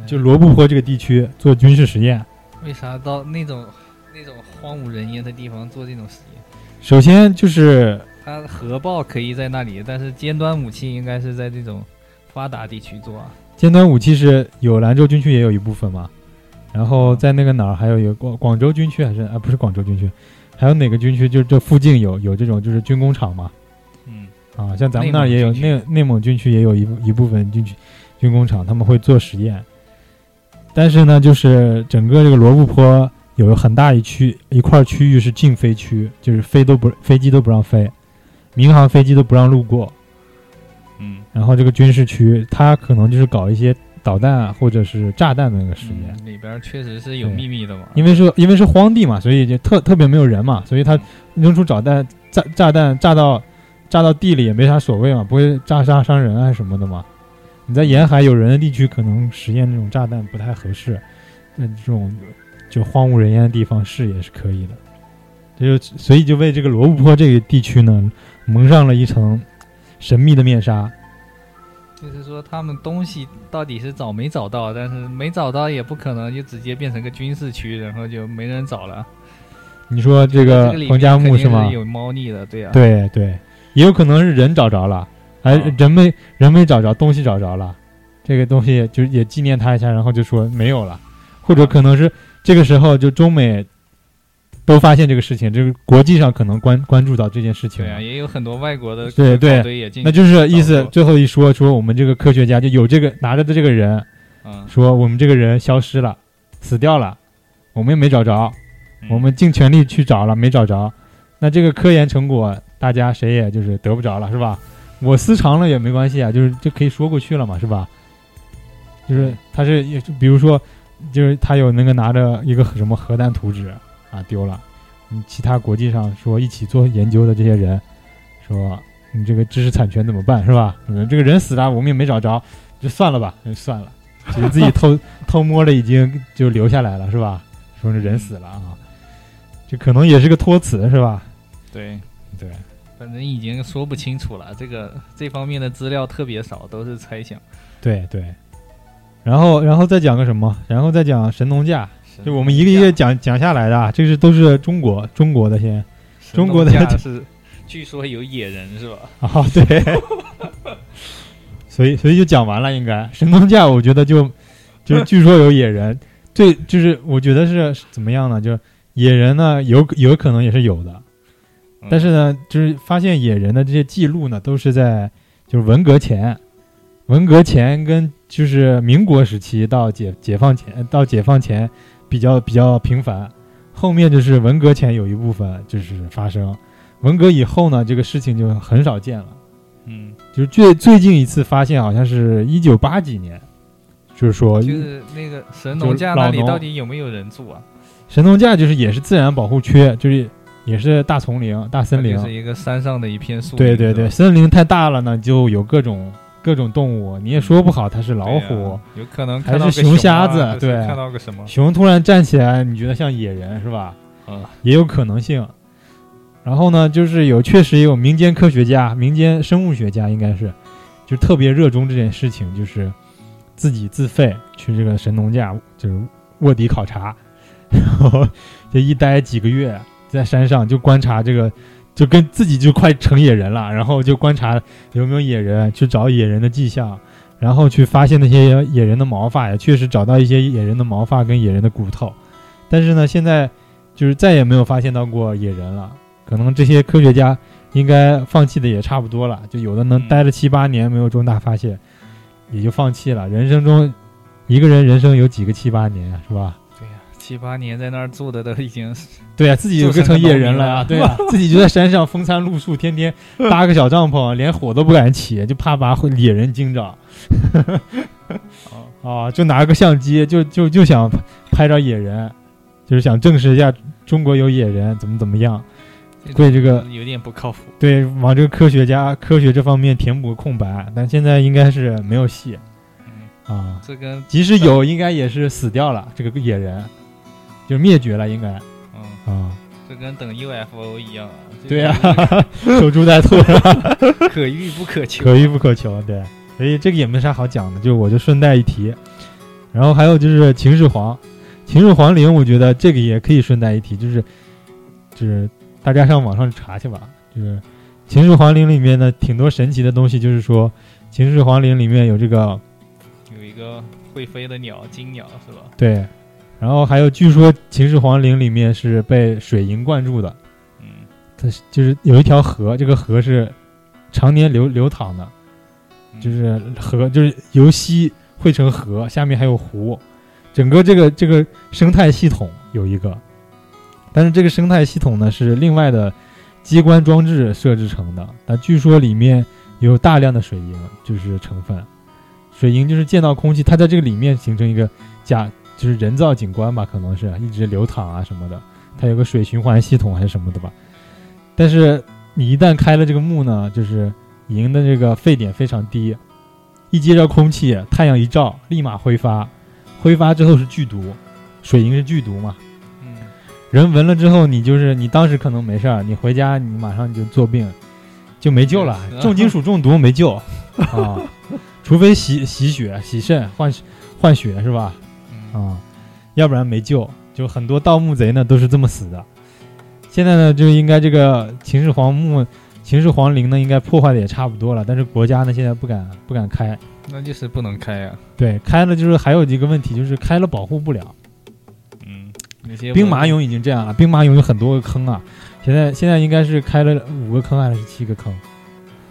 就罗布泊这个地区做军事实验。为啥到那种那种荒无人烟的地方做这种实验？首先就是它核爆可以在那里，但是尖端武器应该是在这种发达地区做啊。尖端武器是有兰州军区也有一部分嘛，然后在那个哪儿还有一个广广州军区还是啊不是广州军区，还有哪个军区就这附近有有这种就是军工厂嘛嗯啊，像咱们那儿也有内内内蒙军区也有一部一部分军区军工厂，他们会做实验，但是呢，就是整个这个罗布泊有很大一区一块区域是禁飞区，就是飞都不飞机都不让飞，民航飞机都不让路过，嗯，然后这个军事区，它可能就是搞一些导弹啊或者是炸弹的那个实验，嗯里边确实是有秘密的嘛。因为是因为是荒地嘛，所以就特特别没有人嘛，所以它扔出导弹炸炸弹炸到炸到地里也没啥所谓嘛，不会炸杀伤人啊什么的嘛。你在沿海有人的地区，可能实验这种炸弹不太合适，那这种就荒无人烟的地方试也是可以的。这就所以就为这个罗布泊这个地区呢蒙上了一层神秘的面纱。就是说他们东西到底是找没找到，但是没找到也不可能就直接变成个军事区，然后就没人找了。你说这个彭加木肯定吗？有猫腻的，对啊。对对，也有可能是人找着了，哎，哦人没人没找着，东西找着了，这个东西就也纪念他一下，然后就说没有了，或者可能是这个时候就中美都发现这个事情，这个国际上可能关关注到这件事情。对啊，，也有很多外国的对对。那就是意思最后一说说我们这个科学家就有这个拿着的这个人嗯，说我们这个人消失了，死掉了，我们也没找着，嗯。我们尽全力去找了，没找着，那这个科研成果大家谁也就是得不着了，是吧？我私藏了也没关系啊，就是就可以说过去了嘛，是吧？就是他是，也就比如说，就是他有那个拿着一个什么核弹图纸啊丢了，你，其他国际上说一起做研究的这些人说你这个知识产权怎么办，是吧？嗯，这个人死了，我们也没找着，就算了吧，就算了，其实自己偷偷摸的已经就留下来了，是吧？说是人死了啊。这可能也是个托词，是吧？对，对，反正已经说不清楚了。这个这方面的资料特别少，都是猜想。对对。然后，然后再讲个什么？然后再讲神农架，就我们一个一个讲讲下来的啊，这是都是中国中国的先中国的是，据说有野人是吧？啊，对。所以，所以就讲完了，应该神农架，我觉得就就据说有野人，对，就是我觉得是怎么样呢？就野人呢，有有可能也是有的，嗯但是呢，就是发现野人的这些记录呢，都是在就是文革前，文革前跟就是民国时期到解解放前到解放前比较比较频繁，后面就是文革前有一部分就是发生，文革以后呢，这个事情就很少见了。嗯，就是最最近一次发现好像是一九八几年，就是说就是那个神农架那里到底有没有人住啊？神农架就是也是自然保护区，就是也是大丛林、大森林是一个山上的一片树林。对对对，森林太大了呢，就有各种各种动物，你也说不好它是老虎，啊有可能还是熊瞎啊子对看到个什么？熊突然站起来，你觉得像野人是吧？啊，也有可能性。然后呢，就是有确实也有民间科学家、民间生物学家，应该是就特别热衷这件事情，就是自己自费去这个神农架，就是卧底考察，然 后就一待几个月在山上就观察这个，就跟自己就快成野人了，然后就观察有没有野人，去找野人的迹象，然后去发现那些野人的毛发，也确实找到一些野人的毛发跟野人的骨头，但是呢，现在就是再也没有发现到过野人了。可能这些科学家应该放弃的也差不多了，就有的能待了七八年没有重大发现，也就放弃了。人生中一个人人生有几个七八年，是吧？七八年在那儿住的都已经对啊，自己就变成野人了啊，对啊，自己就在山上风餐露宿，天天搭个小帐篷，连火都不敢起，就怕把野人惊着哦，啊，就拿个相机，就就就想拍照野人，就是想证实一下中国有野人，怎么怎么样，对这个有点不靠谱。对，往这个科学家科学这方面填补空白，但现在应该是没有戏嗯，啊，这跟即使有，应该也是死掉了，这个野人就灭绝了，应该嗯，啊，这跟等 UFO 一样啊。对呀、个 守株待兔是吧？可遇不可求。可遇不可求，对，所以这个也没啥好讲的，就我就顺带一提。然后还有就是秦始皇，秦始皇陵，我觉得这个也可以顺带一提，就是就是大家上网上查去吧，就是秦始皇陵里面呢挺多神奇的东西，就是说秦始皇陵里面有这个有一个会飞的鸟，金鸟是吧？对，然后还有据说秦始皇陵里面是被水银灌注的，嗯，它是就是有一条河，这个河是常年流流淌的，嗯。就是河，就是由溪汇成河，下面还有湖，整个这个这个生态系统有一个，但是这个生态系统呢是另外的机关装置设置成的，但据说里面有大量的水银，就是成分，水银就是见到空气，它在这个里面形成一个假，就是人造景观吧，可能是一直流淌啊什么的，它有个水循环系统还是什么的吧，但是你一旦开了这个幕呢，就是银的这个沸点非常低，一接着空气，太阳一照，立马挥发，挥发之后是剧毒，水银是剧毒嘛，嗯，人闻了之后，你就是你当时可能没事儿，你回家你马上就作病，就没救了，重金属中毒没救。啊，除非洗洗血、洗肾、换换血是吧？嗯，啊，要不然没救。就很多盗墓贼呢都是这么死的。现在呢，就应该这个秦始皇墓、秦始皇陵呢，应该破坏的也差不多了，但是国家呢现在不敢不敢开。那就是不能开啊。对，开了就是还有一个问题，就是开了保护不了。嗯，那些兵马俑已经这样了，兵马俑有很多个坑啊，现在现在应该是开了五个坑还是七个坑？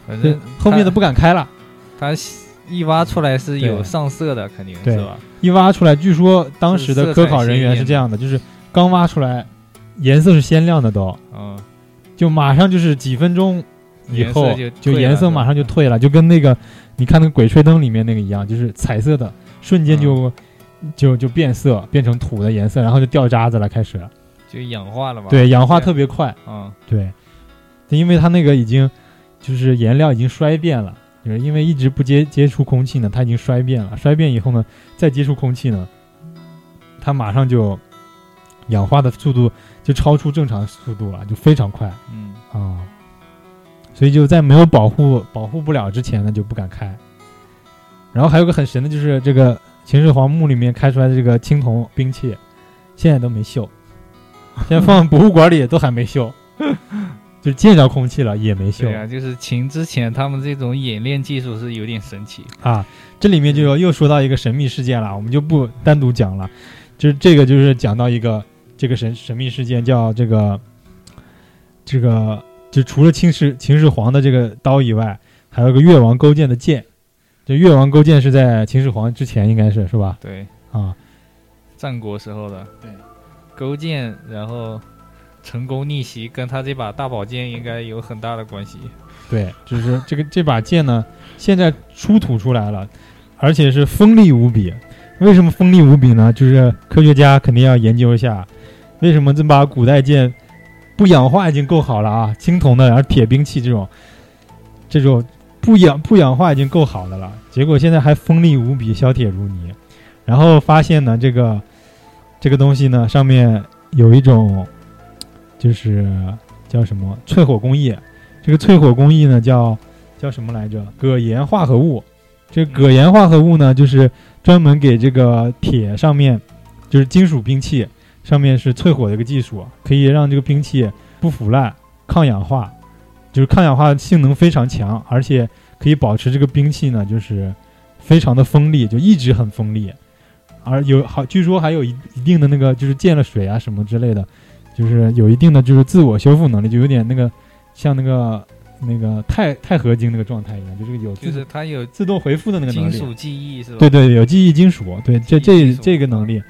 反正，后面的不敢开了。它一挖出来是有上色的，肯定对。是吧？一挖出来，据说当时的科考人员是这样的，就是刚挖出来，颜色是鲜亮的都，嗯，就马上就是几分钟以后就颜色马上就退了，就跟那个你看那个《鬼吹灯》里面那个一样，就是彩色的，瞬间就、就就变色，变成土的颜色，然后就掉渣子了，开始。就氧化了嘛。对氧化特别快，嗯，对，因为它那个已经就是颜料已经衰变了，就是因为一直不接接触空气呢，它已经衰变了。衰变以后呢，再接触空气呢，它马上就氧化的速度就超出正常速度了，就非常快嗯，啊。所以就在没有保护保护不了之前呢，就不敢开。然后还有个很神的就是这个秦始皇墓里面开出来的这个青铜兵器，现在都没锈，现在放博物馆里都还没锈。就见着空气了也没锈对啊，就是秦之前他们这种演练技术是有点神奇。啊。这里面就又说到一个神秘事件了，我们就不单独讲了。就是这个，就是讲到一个这个神神秘事件，叫这个这个，就除了秦始秦始皇的这个刀以外，还有个越王勾践的剑。这越王勾践是在秦始皇之前，应该是是吧？对，啊，战国时候的对勾践，然后成功逆袭，跟他这把大宝剑应该有很大的关系。对，就是这个这把剑呢，现在出土出来了，而且是锋利无比。为什么锋利无比呢？就是科学家肯定要研究一下，为什么这把古代剑不氧化已经够好了啊？青铜的，然后铁兵器这种，这种不氧不氧化已经够好的了，结果现在还锋利无比，削铁如泥。然后发现呢，这个这个东西呢，上面有一种就是叫什么淬火工艺。这个淬火工艺呢，叫叫什么来着？铬盐化合物。这铬盐化合物呢，就是专门给这个铁上面，就是金属兵器上面是淬火的一个技术，可以让这个兵器不腐烂、抗氧化，就是抗氧化性能非常强，而且可以保持这个兵器呢，就是非常的锋利，就一直很锋利。而有好，据说还有一一定的那个，就是见了水啊什么之类的，就是有一定的就是自我修复能力，就有点那个像那个那个钛钛合金那个状态一样，就是有就是它有自动回复的那个能力。金属记忆是吧？对对，有记忆金属，对这这这个能力。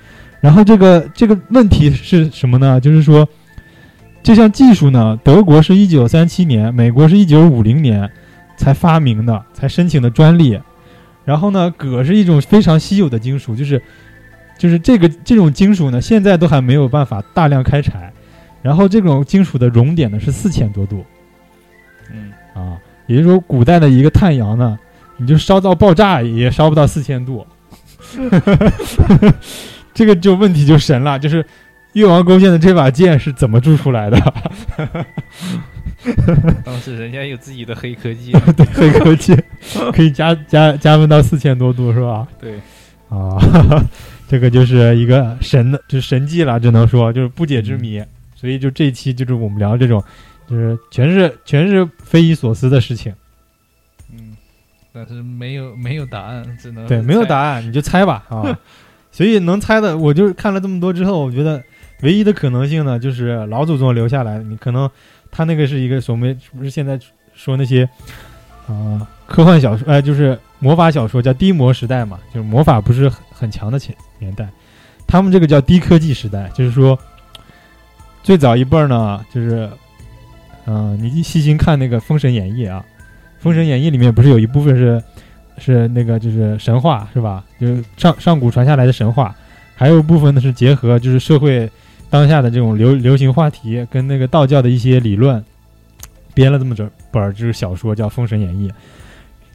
然后这个这个问题是什么呢？就是说，这项技术呢，德国是一九三七年，美国是一九五零年才发明的，才申请的专利。然后呢，铬是一种非常稀有的金属，就是就是这个这种金属呢，现在都还没有办法大量开采。然后这种金属的熔点呢是四千多度嗯，啊，也就是说，古代的一个炭窑呢，你就烧到爆炸也烧不到四千度。这个就问题就神了，就是越王勾践的这把剑是怎么铸出来的？当时人家有自己的黑科技，对，黑科技可以加加加温到四千多度是吧？对，啊，这个就是一个神的，就是神迹了，只能说就是不解之谜。所以就这一期就是我们聊这种，就是全是全是匪夷所思的事情。嗯，但是没有没有答案，只能对，没有答案。你就猜吧啊。所以能猜的，我就是看了这么多之后，我觉得唯一的可能性呢，就是老祖宗留下来的。你可能他那个是一个所谓，不是现在说那些啊、科幻小说，哎、就是魔法小说叫低魔时代嘛，就是魔法不是很很强的前年代。他们这个叫低科技时代，就是说最早一辈儿呢，就是嗯、你细心看那个《封神演义》啊，《封神演义》里面不是有一部分是是那个就是神话是吧？就是上上古传下来的神话，还有部分呢是结合就是社会当下的这种流流行话题跟那个道教的一些理论，编了这么整本儿就是小说叫《封神演义》。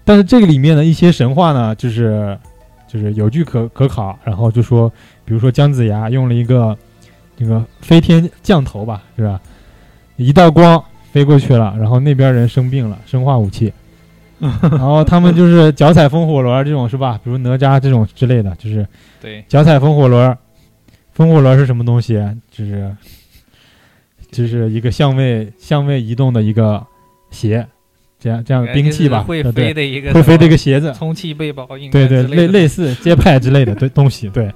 但是这个里面的一些神话呢，就是就是有据可可考，然后就说，比如说姜子牙用了一个这个飞天降头吧，是吧？一道光飞过去了，然后那边人生病了，生化武器。然后他们就是脚踩风火轮这种是吧？比如哪吒这种之类的，就是对，脚踩风火轮。风火轮是什么东西？就是就是一个相位相位移动的一个鞋，这样这样的兵器吧，会飞的一个会飞的一个鞋子，充气背包，应对对，类类类似街派之类的对东西，对。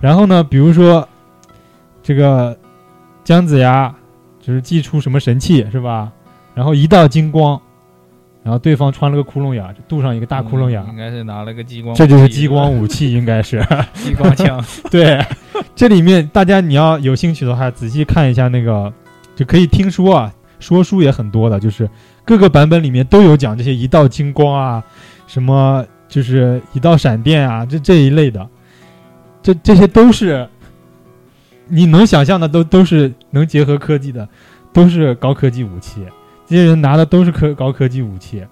然后呢，比如说这个姜子牙就是祭出什么神器是吧？然后一道金光，然后对方穿了个窟窿眼镀上一个大窟窿眼应该是拿了个激光，这就是激光武器，应该是。激光枪，对，这里面大家你要有兴趣的话，仔细看一下那个，就可以听说啊，说书也很多的，就是各个版本里面都有讲这些一道金光啊，什么就是一道闪电啊，这这一类的，这这些都是你能想象的都都是能结合科技的，都是高科技武器。这些人拿的都是科高科技武器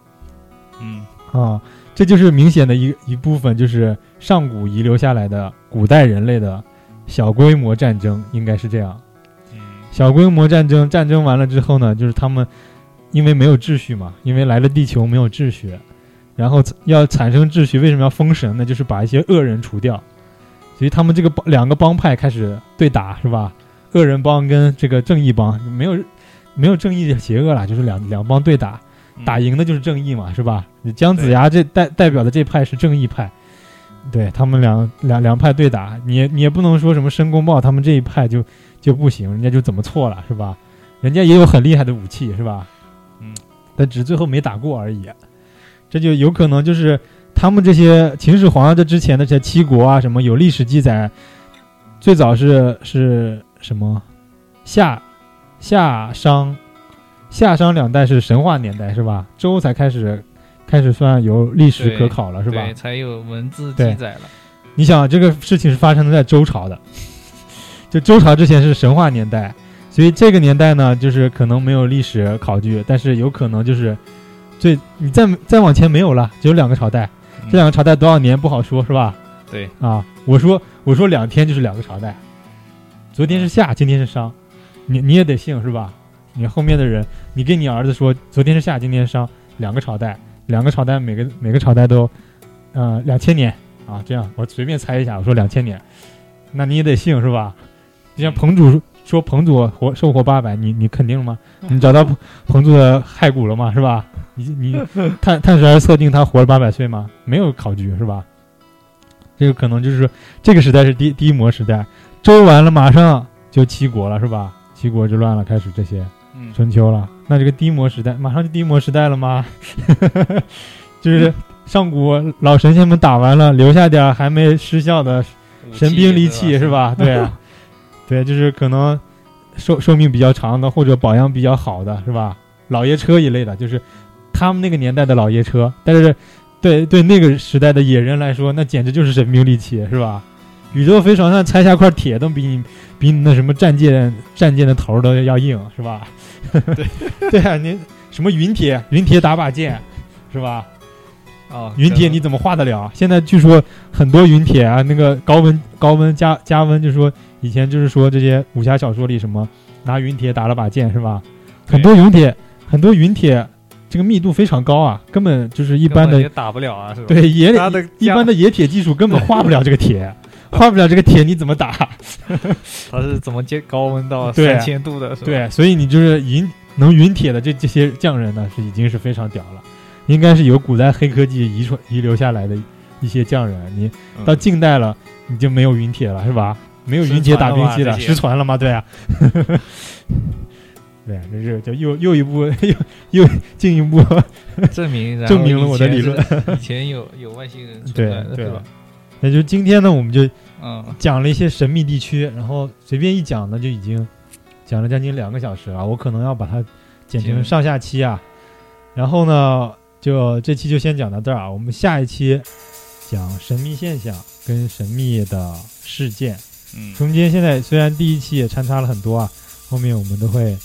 嗯，啊，这就是明显的一一部分，就是上古遗留下来的古代人类的小规模战争，应该是这样。嗯，小规模战争，战争完了之后呢，就是他们因为没有秩序嘛，因为来了地球没有秩序，然后要产生秩序，为什么要封神呢？就是把一些恶人除掉，所以他们这个帮两个帮派开始对打，是吧？恶人帮跟这个正义帮没有没有正义邪恶了，就是两两帮对打，嗯打赢的就是正义嘛，是吧？姜子牙这代代表的这派是正义派，对他们两两两派对打，你也你也不能说什么申公豹他们这一派就就不行，人家就怎么错了，是吧？人家也有很厉害的武器，是吧？嗯，但只是最后没打过而已，这就有可能就是他们这些秦始皇这之前的这些七国啊，什么有历史记载，最早是是什么夏夏商夏商两代是神话年代是吧？周才开始开始算有历史可考了是吧对，？才有文字记载了。你想这个事情是发生在周朝的，就周朝之前是神话年代，所以这个年代呢，就是可能没有历史考据，但是有可能就是最你再再往前没有了，只有两个朝代，嗯这两个朝代多少年不好说，是吧？对，啊，我说我说两天就是两个朝代，昨天是夏，今天是商，你你也得信是吧？你后面的人，你跟你儿子说昨天是夏，今天是商，两个朝代，两个朝代每个每个朝代都，呃两千年啊，这样我随便猜一下，我说两千年，那你也得信是吧？就像彭祖说彭祖活寿活八百，你你肯定吗？你找到彭彭祖的骸骨了吗？是吧？你你碳碳十二测定他活了八百岁吗？没有考据是吧？这个可能就是这个时代是第第一魔时代，周完了马上就七国了是吧？七国之乱了，开始这些嗯，春秋了，那这个低魔时代马上就低魔时代了吗？就是上古老神仙们打完了，留下点还没失效的神兵利器是？吧？对啊，对，就是可能寿寿命比较长的，或者保养比较好的，是吧？老爷车一类的，就是他们那个年代的老爷车，但是对对那个时代的野人来说，那简直就是神兵利器，是吧？宇宙飞船上拆下块铁都比你比你那什么战舰战舰的头都要硬，是吧？对 对啊，你什么云铁云铁打把剑，是吧？哦，云铁你怎么化得了？现在据说很多云铁啊，那个高温高温加加温，就说以前就是说这些武侠小说里什么拿云铁打了把剑是吧？对很多云铁很多云铁这个密度非常高啊，根本就是一一般的也打不了啊，是吧？对野它的一般的冶铁技术根本化不了这个铁，化不了这个铁你怎么打？它是怎么接高温到三千度的？是吧，对，所以你就是云能云铁的这这些匠人呢，是已经是非常屌了，应该是有古代黑科技遗传遗留下来的一些匠人。你嗯到近代了，你就没有云铁了，是吧？没有云铁打兵器了，失传了吗这些失传了吗？对啊，对啊，这是就又又一步又又进一步，证明证明了我的理论 以前有有外星人存对对吧？那就今天呢，我们就嗯，讲了一些神秘地区，然后随便一讲呢，就已经讲了将近两个小时了。我可能要把它剪成上下期啊。然后呢，就这期就先讲到这儿啊。我们下一期讲神秘现象跟神秘的事件。嗯，中间现在虽然第一期也穿插了很多啊，后面我们都会、呃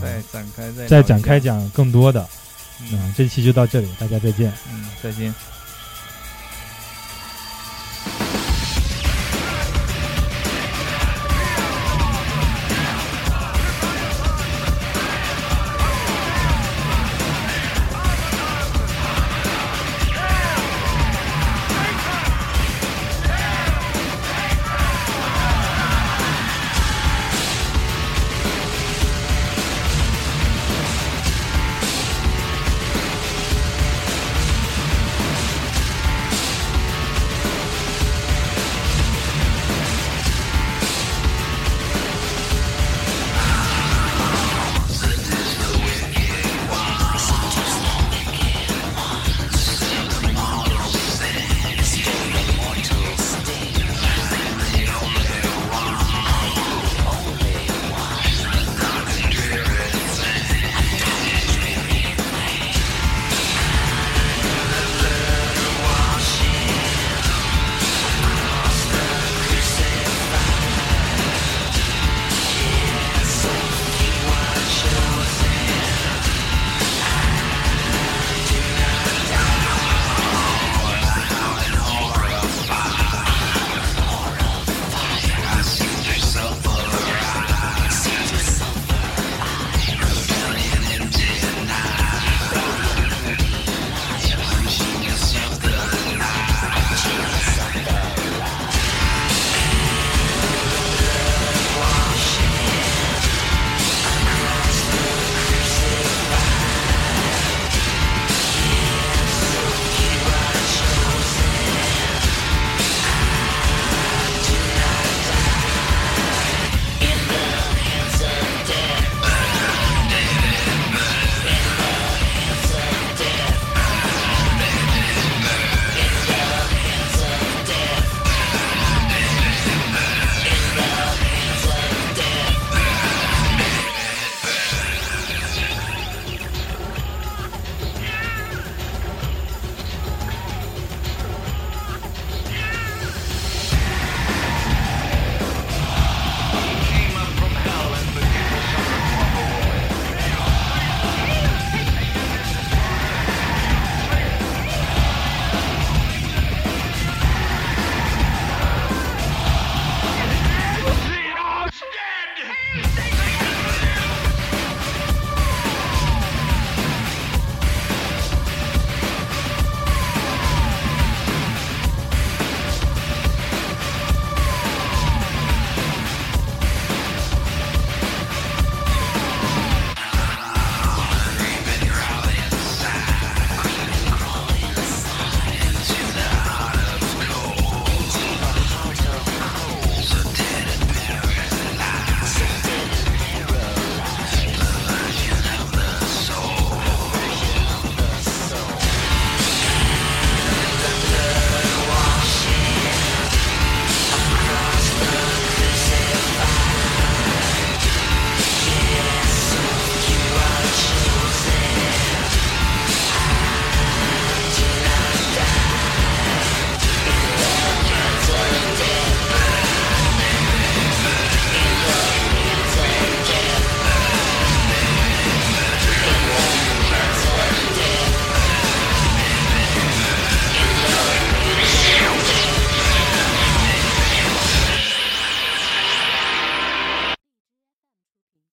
再展开再再展开，讲更多的。那、嗯这期就到这里，大家再见。嗯，再见。